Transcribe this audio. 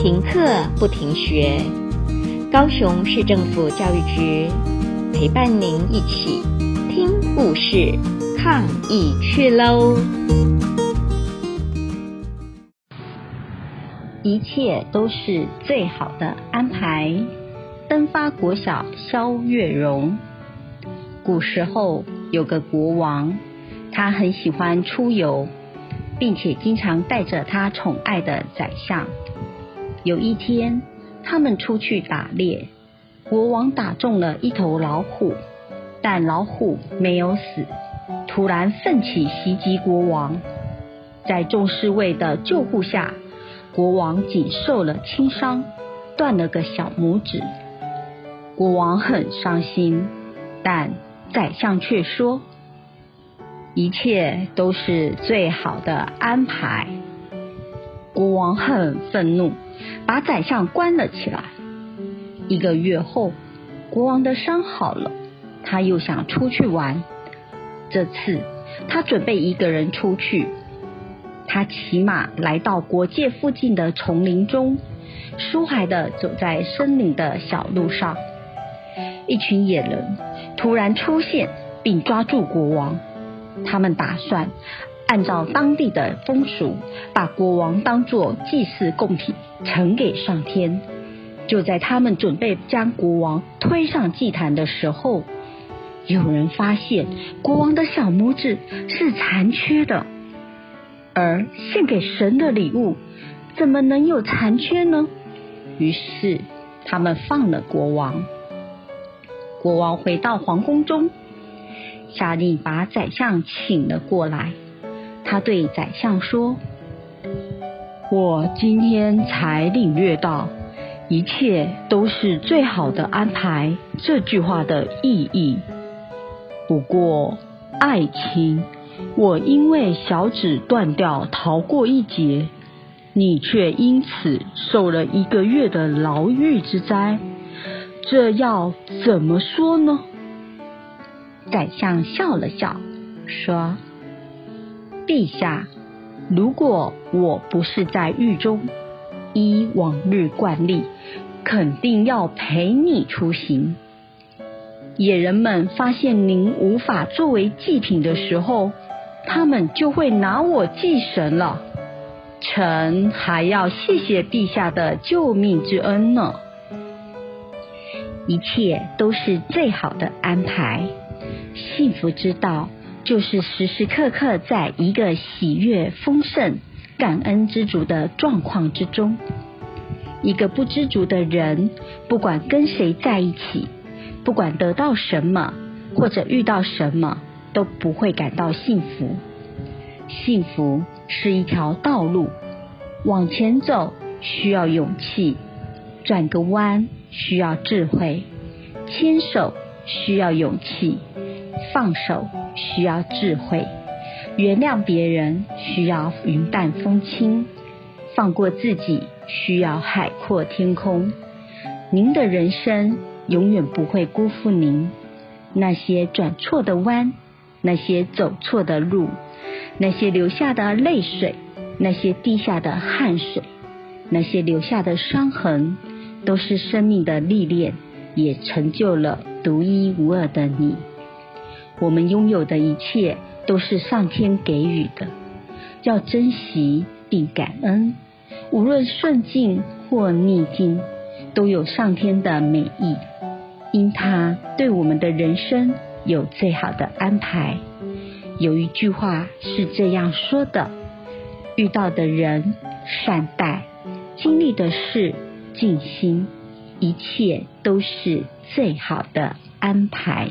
停课不停学，高雄市政府教育局陪伴您一起听故事、抗疫去喽！一切都是最好的安排。登发国小萧月容，古时候有个国王，他很喜欢出游，并且经常带着他宠爱的宰相。有一天，他们出去打猎，国王打中了一头老虎，但老虎没有死，突然奋起袭击国王。在众侍卫的救护下，国王仅受了轻伤，断了个小拇指。国王很伤心，但宰相却说：“一切都是最好的安排。”国王很愤怒。把宰相关了起来。一个月后，国王的伤好了，他又想出去玩。这次，他准备一个人出去。他骑马来到国界附近的丛林中，舒缓的走在森林的小路上。一群野人突然出现，并抓住国王。他们打算按照当地的风俗，把国王当作祭祀贡品。呈给上天。就在他们准备将国王推上祭坛的时候，有人发现国王的小拇指是残缺的，而献给神的礼物怎么能有残缺呢？于是他们放了国王。国王回到皇宫中，下令把宰相请了过来。他对宰相说。我今天才领略到，一切都是最好的安排这句话的意义。不过，爱卿，我因为小指断掉逃过一劫，你却因此受了一个月的牢狱之灾，这要怎么说呢？宰相笑了笑，说：“陛下。”如果我不是在狱中，依往日惯例，肯定要陪你出行。野人们发现您无法作为祭品的时候，他们就会拿我祭神了。臣还要谢谢陛下的救命之恩呢。一切都是最好的安排，幸福之道。就是时时刻刻在一个喜悦、丰盛、感恩知足的状况之中。一个不知足的人，不管跟谁在一起，不管得到什么或者遇到什么，都不会感到幸福。幸福是一条道路，往前走需要勇气，转个弯需要智慧，牵手需要勇气，放手。需要智慧，原谅别人需要云淡风轻，放过自己需要海阔天空。您的人生永远不会辜负您。那些转错的弯，那些走错的路，那些流下的泪水，那些滴下的汗水，那些留下的伤痕，都是生命的历练，也成就了独一无二的你。我们拥有的一切都是上天给予的，要珍惜并感恩。无论顺境或逆境，都有上天的美意，因他对我们的人生有最好的安排。有一句话是这样说的：遇到的人善待，经历的事尽心，一切都是最好的安排。